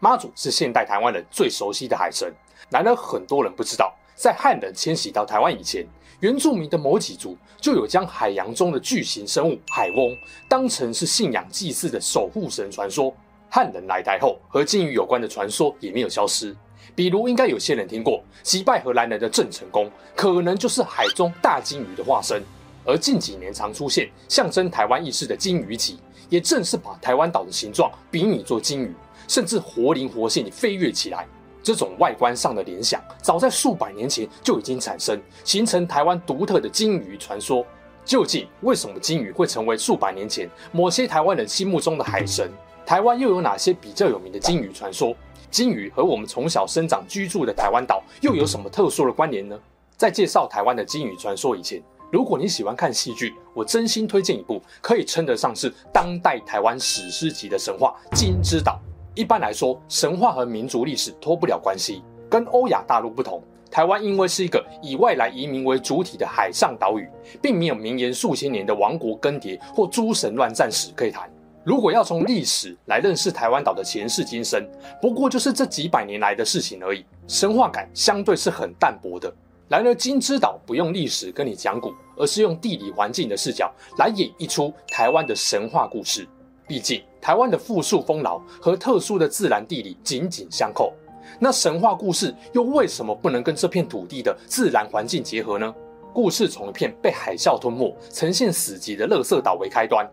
妈祖是现代台湾人最熟悉的海神，然而很多人不知道，在汉人迁徙到台湾以前，原住民的某几族就有将海洋中的巨型生物海翁当成是信仰祭祀的守护神传说。汉人来台后，和鲸鱼有关的传说也没有消失。比如，应该有些人听过击败荷兰人的郑成功，可能就是海中大鲸鱼的化身。而近几年常出现象征台湾意识的鲸鱼旗，也正是把台湾岛的形状比拟作鲸鱼。甚至活灵活现地飞跃起来，这种外观上的联想，早在数百年前就已经产生，形成台湾独特的鲸鱼传说。究竟为什么鲸鱼会成为数百年前某些台湾人心目中的海神？台湾又有哪些比较有名的鲸鱼传说？鲸鱼和我们从小生长居住的台湾岛又有什么特殊的关联呢？在介绍台湾的鲸鱼传说以前，如果你喜欢看戏剧，我真心推荐一部可以称得上是当代台湾史诗级的神话《鲸之岛》。一般来说，神话和民族历史脱不了关系。跟欧亚大陆不同，台湾因为是一个以外来移民为主体的海上岛屿，并没有绵延数千年的王国更迭或诸神乱战史可以谈。如果要从历史来认识台湾岛的前世今生，不过就是这几百年来的事情而已，神话感相对是很淡薄的。然而，金之岛不用历史跟你讲古，而是用地理环境的视角来演绎出台湾的神话故事。毕竟，台湾的富庶丰饶和特殊的自然地理紧紧相扣，那神话故事又为什么不能跟这片土地的自然环境结合呢？故事从一片被海啸吞没、呈现死寂的垃圾岛为开端，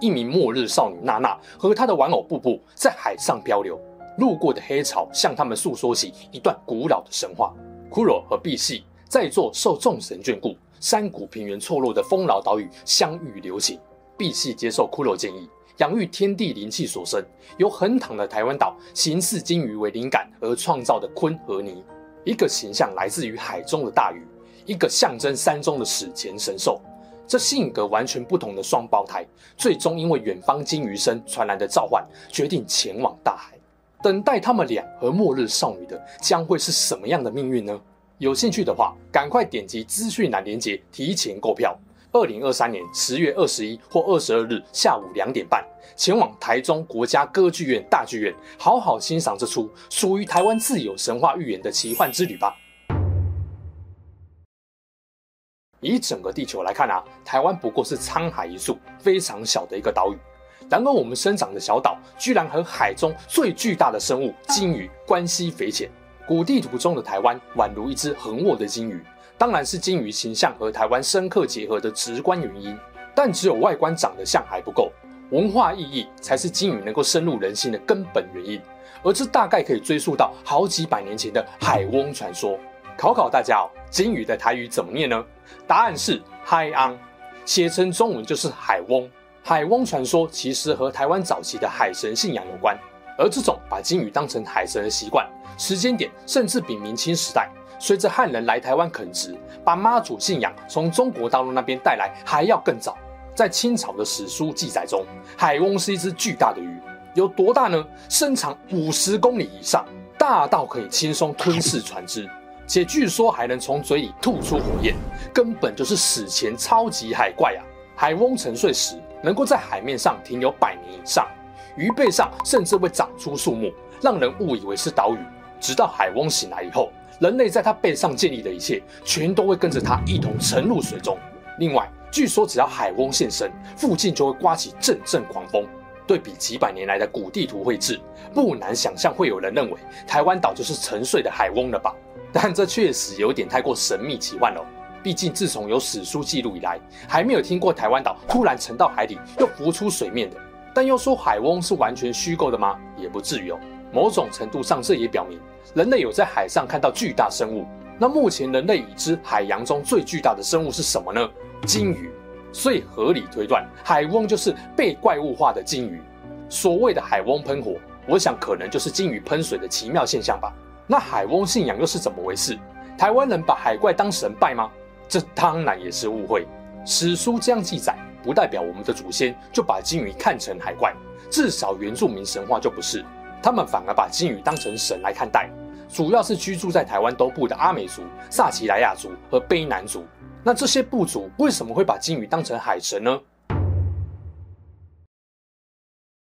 一名末日少女娜娜和她的玩偶布布在海上漂流，路过的黑潮向他们诉说起一段古老的神话。骷髅和赑屭在一座受众神眷顾、山谷平原错落的丰饶岛屿相遇留情，赑屭接受骷髅建议。养育天地灵气所生，由横躺的台湾岛形似鲸鱼为灵感而创造的鲲和泥，一个形象来自于海中的大鱼，一个象征山中的史前神兽。这性格完全不同的双胞胎，最终因为远方鲸鱼声传来的召唤，决定前往大海。等待他们俩和末日少女的，将会是什么样的命运呢？有兴趣的话，赶快点击资讯栏链接，提前购票。二零二三年十月二十一或二十二日下午两点半，前往台中国家歌剧院大剧院，好好欣赏这出属于台湾自有神话寓言的奇幻之旅吧。以整个地球来看啊，台湾不过是沧海一粟，非常小的一个岛屿。然而，我们生长的小岛，居然和海中最巨大的生物鲸鱼关系匪浅。古地图中的台湾，宛如一只横卧的鲸鱼。当然是鲸鱼形象和台湾深刻结合的直观原因，但只有外观长得像还不够，文化意义才是鲸鱼能够深入人心的根本原因。而这大概可以追溯到好几百年前的海翁传说。考考大家哦，鲸鱼的台语怎么念呢？答案是海翁，写成中文就是海翁。海翁传说其实和台湾早期的海神信仰有关，而这种把鲸鱼当成海神的习惯，时间点甚至比明清时代。随着汉人来台湾垦殖，把妈祖信仰从中国大陆那边带来还要更早。在清朝的史书记载中，海翁是一只巨大的鱼，有多大呢？身长五十公里以上，大到可以轻松吞噬船只，且据说还能从嘴里吐出火焰，根本就是史前超级海怪啊！海翁沉睡时，能够在海面上停留百年以上，鱼背上甚至会长出树木，让人误以为是岛屿。直到海翁醒来以后。人类在他背上建立的一切，全都会跟着他一同沉入水中。另外，据说只要海翁现身，附近就会刮起阵阵狂风。对比几百年来的古地图绘制，不难想象会有人认为台湾岛就是沉睡的海翁了吧？但这确实有点太过神秘奇幻了。毕竟自从有史书记录以来，还没有听过台湾岛突然沉到海底又浮出水面的。但要说海翁是完全虚构的吗？也不至于哦。某种程度上，这也表明。人类有在海上看到巨大生物，那目前人类已知海洋中最巨大的生物是什么呢？鲸鱼，所以合理推断，海翁就是被怪物化的鲸鱼。所谓的海翁喷火，我想可能就是鲸鱼喷水的奇妙现象吧。那海翁信仰又是怎么回事？台湾人把海怪当神拜吗？这当然也是误会。史书这样记载，不代表我们的祖先就把鲸鱼看成海怪，至少原住民神话就不是，他们反而把鲸鱼当成神来看待。主要是居住在台湾东部的阿美族、萨奇莱亚族和卑南族。那这些部族为什么会把鲸鱼当成海神呢？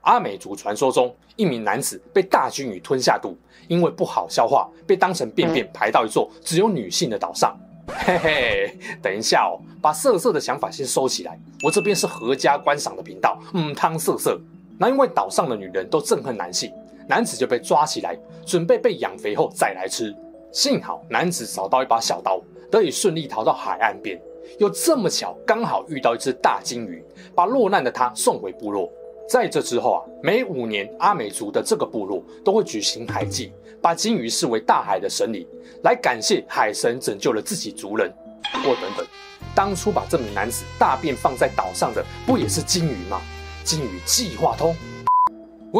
阿美族传说中，一名男子被大鲸鱼吞下肚，因为不好消化，被当成便便排到一座只有女性的岛上。嘿嘿，等一下哦，把色色的想法先收起来。我这边是合家观赏的频道，嗯，汤色色。那因为岛上的女人都憎恨男性，男子就被抓起来，准备被养肥后再来吃。幸好男子找到一把小刀，得以顺利逃到海岸边。又这么巧，刚好遇到一只大鲸鱼，把落难的他送回部落。在这之后啊，每五年阿美族的这个部落都会举行海祭，把鲸鱼视为大海的神灵，来感谢海神拯救了自己族人。不过等等，当初把这名男子大便放在岛上的不也是鲸鱼吗？鲸鱼计划通。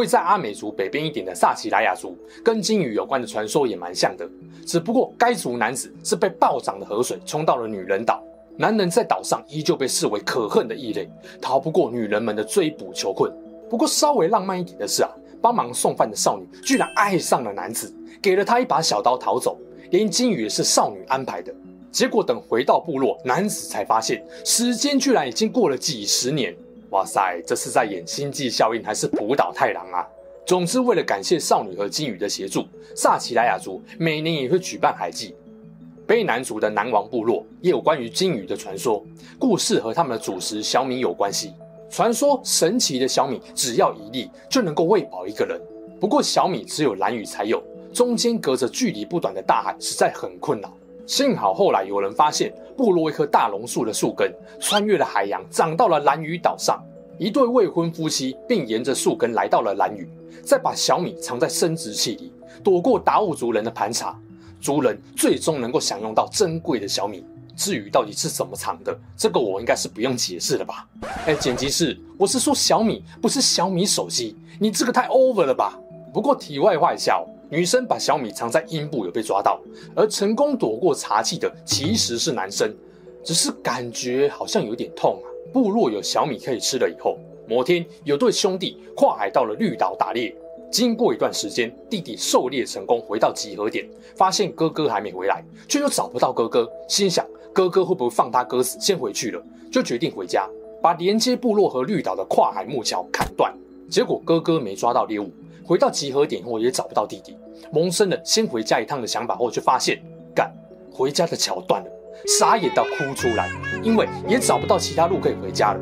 位在阿美族北边一点的萨奇莱雅族，跟鲸鱼有关的传说也蛮像的，只不过该族男子是被暴涨的河水冲到了女人岛。男人在岛上依旧被视为可恨的异类，逃不过女人们的追捕求困。不过稍微浪漫一点的是啊，帮忙送饭的少女居然爱上了男子，给了他一把小刀逃走，连鲸鱼也是少女安排的。结果等回到部落，男子才发现时间居然已经过了几十年。哇塞，这是在演星际效应还是浦岛太郎啊？总之，为了感谢少女和鲸鱼的协助，萨奇莱雅族每年也会举办海祭。卑南族的南王部落也有关于鲸鱼的传说，故事和他们的主食小米有关系。传说神奇的小米只要一粒就能够喂饱一个人，不过小米只有蓝屿才有，中间隔着距离不短的大海实在很困扰。幸好后来有人发现部落一棵大榕树的树根穿越了海洋，长到了蓝屿岛上。一对未婚夫妻并沿着树根来到了蓝屿，再把小米藏在生殖器里，躲过达悟族人的盘查。族人最终能够享用到珍贵的小米，至于到底是怎么藏的，这个我应该是不用解释了吧？哎，剪辑师，我是说小米，不是小米手机，你这个太 over 了吧？不过题外话一下哦，女生把小米藏在阴部有被抓到，而成功躲过查缉的其实是男生，只是感觉好像有点痛啊。部落有小米可以吃了以后，某天有对兄弟跨海到了绿岛打猎。经过一段时间，弟弟狩猎成功，回到集合点，发现哥哥还没回来，却又找不到哥哥，心想哥哥会不会放他鸽子先回去了，就决定回家，把连接部落和绿岛的跨海木桥砍断。结果哥哥没抓到猎物，回到集合点后也找不到弟弟，萌生了先回家一趟的想法后，却发现干回家的桥断了，傻眼到哭出来，因为也找不到其他路可以回家了。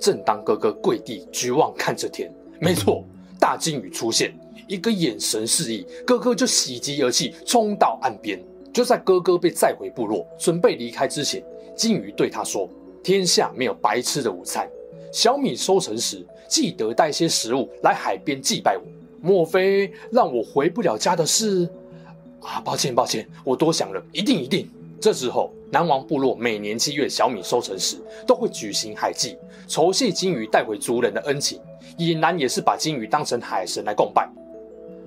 正当哥哥跪地绝望看着天，没错。大鲸鱼出现，一个眼神示意，哥哥就喜极而泣，冲到岸边。就在哥哥被载回部落，准备离开之前，鲸鱼对他说：“天下没有白吃的午餐，小米收成时，记得带些食物来海边祭拜我。莫非让我回不了家的事？啊，抱歉抱歉，我多想了，一定一定。”这时候，南王部落每年七月小米收成时，都会举行海祭，酬谢金鱼带回族人的恩情。俨然也是把金鱼当成海神来供拜。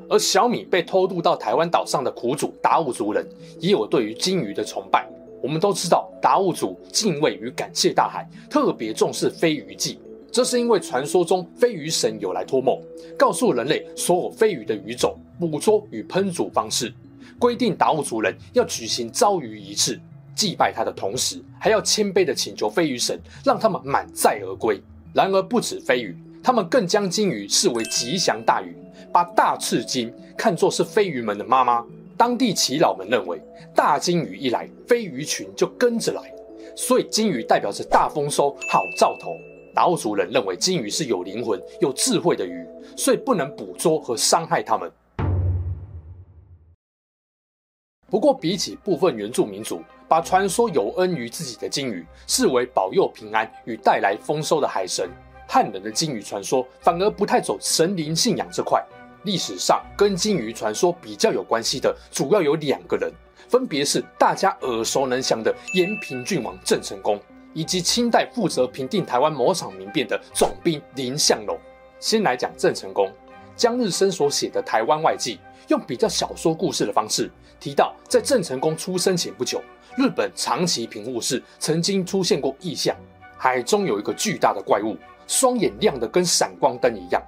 而小米被偷渡到台湾岛上的苦主达悟族人，也有对于金鱼的崇拜。我们都知道，达悟族敬畏与感谢大海，特别重视飞鱼祭。这是因为传说中飞鱼神有来托梦，告诉人类所有飞鱼的鱼种、捕捉与烹煮方式。规定达悟族人要举行招鱼仪式，祭拜他的同时，还要谦卑地请求飞鱼神让他们满载而归。然而不止飞鱼，他们更将鲸鱼视为吉祥大鱼，把大翅鲸看作是飞鱼们的妈妈。当地耆老们认为，大鲸鱼一来，飞鱼群就跟着来，所以鲸鱼代表着大丰收、好兆头。达悟族人认为鲸鱼是有灵魂、有智慧的鱼，所以不能捕捉和伤害它们。不过，比起部分原住民族把传说有恩于自己的鲸鱼视为保佑平安与带来丰收的海神，汉人的鲸鱼传说反而不太走神灵信仰这块。历史上跟鲸鱼传说比较有关系的，主要有两个人，分别是大家耳熟能详的延平郡王郑成功，以及清代负责平定台湾某场民变的总兵林相龙。先来讲郑成功，江日升所写的《台湾外记》。用比较小说故事的方式提到，在郑成功出生前不久，日本长崎平户市曾经出现过异象，海中有一个巨大的怪物，双眼亮得跟闪光灯一样，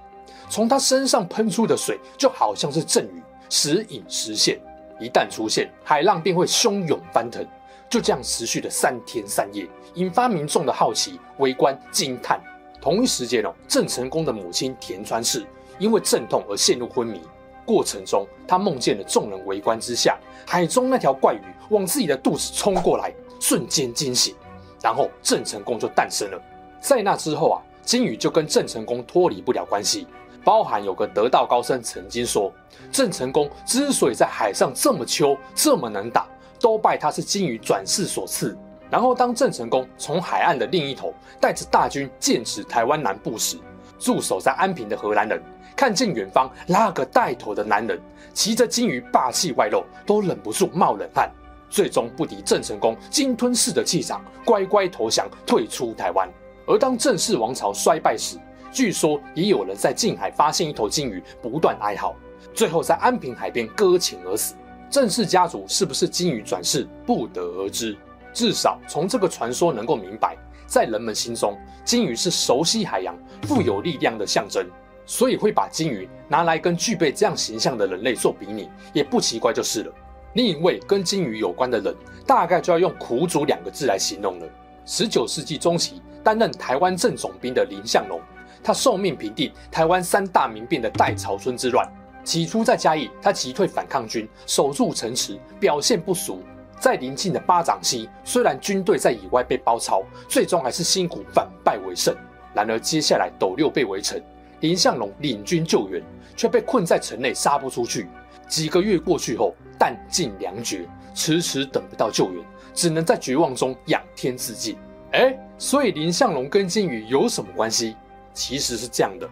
从他身上喷出的水就好像是阵雨，时隐时现，一旦出现，海浪便会汹涌翻腾。就这样持续了三天三夜，引发民众的好奇、围观、惊叹。同一时间哦，郑成功的母亲田川氏因为阵痛而陷入昏迷。过程中，她梦见了众人围观之下，海中那条怪鱼往自己的肚子冲过来，瞬间惊醒，然后郑成功就诞生了。在那之后啊，鲸鱼就跟郑成功脱离不了关系。包含有个得道高僧曾经说，郑成功之所以在海上这么秋，这么能打，都拜他是鲸鱼转世所赐。然后，当郑成功从海岸的另一头带着大军剑指台湾南部时，驻守在安平的荷兰人看见远方那个带头的男人骑着鲸鱼霸气外露，都忍不住冒冷汗。最终不敌郑成功鲸吞式的气场，乖乖投降退出台湾。而当郑氏王朝衰败时，据说也有人在近海发现一头鲸鱼，不断哀嚎，最后在安平海边搁浅而死。郑氏家族是不是鲸鱼转世，不得而知。至少从这个传说能够明白，在人们心中，鲸鱼是熟悉海洋、富有力量的象征，所以会把鲸鱼拿来跟具备这样形象的人类做比拟，也不奇怪就是了。另一位跟鲸鱼有关的人，大概就要用苦主两个字来形容了。十九世纪中期，担任台湾正总兵的林相龙，他受命平定台湾三大民变的代潮村之乱。起初在嘉义，他击退反抗军，守住城池，表现不俗。在临近的巴掌溪，虽然军队在野外被包抄，最终还是辛苦反败为胜。然而接下来斗六被围城，林向龙领军救援，却被困在城内杀不出去。几个月过去后，弹尽粮绝，迟迟等不到救援，只能在绝望中仰天自尽。哎，所以林向龙跟金鱼有什么关系？其实是这样的：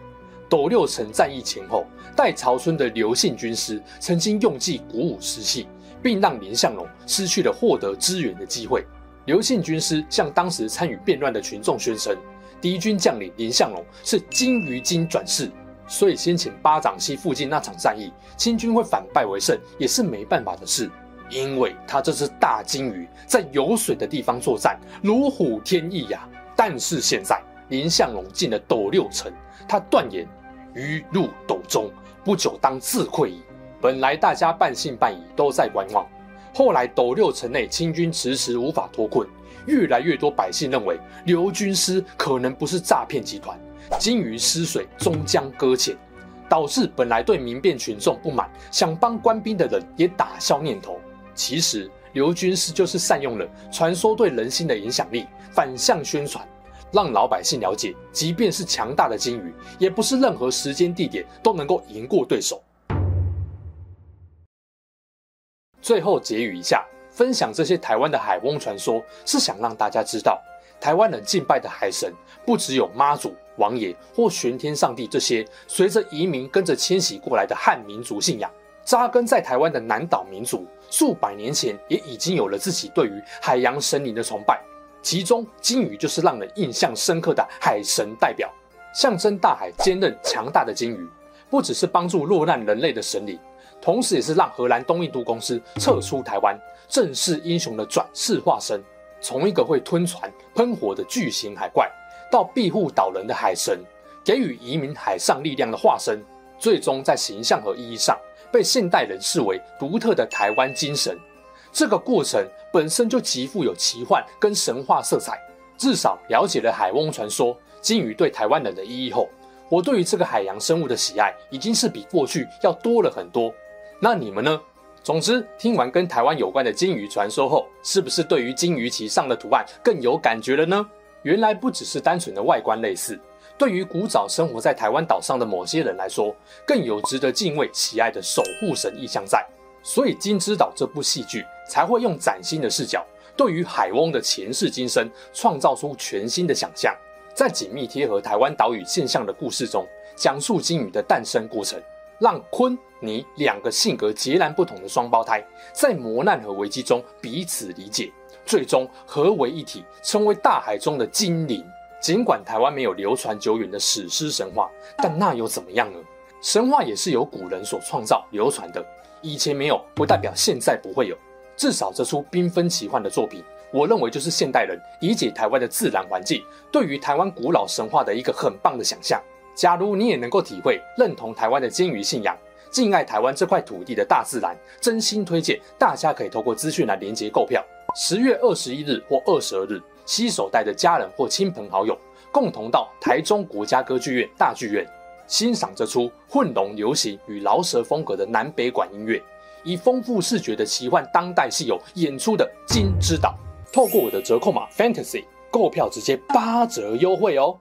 斗六城战役前后，代潮村的刘姓军师曾经用计鼓舞士气。并让林相龙失去了获得支援的机会。刘姓军师向当时参与变乱的群众宣称，敌军将领林相龙是金鱼精转世，所以先前巴掌溪附近那场战役，清军会反败为胜也是没办法的事，因为他这只大鲸鱼在有水的地方作战，如虎添翼呀。但是现在林相龙进了斗六城，他断言鱼入斗中，不久当自溃矣。本来大家半信半疑，都在观望。后来斗六城内清军迟迟无法脱困，越来越多百姓认为刘军师可能不是诈骗集团，金鱼失水终将搁浅，导致本来对民变群众不满、想帮官兵的人也打消念头。其实刘军师就是善用了传说对人心的影响力，反向宣传，让老百姓了解，即便是强大的鲸鱼，也不是任何时间地点都能够赢过对手。最后结语一下，分享这些台湾的海翁传说，是想让大家知道，台湾人敬拜的海神不只有妈祖、王爷或玄天上帝这些随着移民跟着迁徙过来的汉民族信仰，扎根在台湾的南岛民族，数百年前也已经有了自己对于海洋神灵的崇拜，其中鲸鱼就是让人印象深刻的海神代表，象征大海坚韧强大的鲸鱼，不只是帮助落难人类的神灵。同时，也是让荷兰东印度公司撤出台湾，正式英雄的转世化身。从一个会吞船、喷火的巨型海怪，到庇护岛人的海神，给予移民海上力量的化身，最终在形象和意义上，被现代人视为独特的台湾精神。这个过程本身就极富有奇幻跟神话色彩。至少了解了海翁传说、鲸鱼对台湾人的意义后，我对于这个海洋生物的喜爱，已经是比过去要多了很多。那你们呢？总之，听完跟台湾有关的鲸鱼传说后，是不是对于鲸鱼鳍上的图案更有感觉了呢？原来不只是单纯的外观类似，对于古早生活在台湾岛上的某些人来说，更有值得敬畏、喜爱的守护神意象在。所以，《金之岛》这部戏剧才会用崭新的视角，对于海翁的前世今生，创造出全新的想象，在紧密贴合台湾岛屿现象的故事中，讲述鲸鱼的诞生过程。让昆尼两个性格截然不同的双胞胎，在磨难和危机中彼此理解，最终合为一体，成为大海中的精灵。尽管台湾没有流传久远的史诗神话，但那又怎么样呢？神话也是由古人所创造流传的，以前没有不代表现在不会有。至少这出缤纷奇幻的作品，我认为就是现代人理解台湾的自然环境，对于台湾古老神话的一个很棒的想象。假如你也能够体会、认同台湾的鲸鱼信仰，敬爱台湾这块土地的大自然，真心推荐大家可以透过资讯来连结购票。十月二十一日或二十二日，携手带着家人或亲朋好友，共同到台中国家歌剧院大剧院，欣赏这出混融流行与饶舌风格的南北管音乐。以丰富视觉的奇幻当代戏友演出的《金之岛》，透过我的折扣码 Fantasy 购票直接八折优惠哦。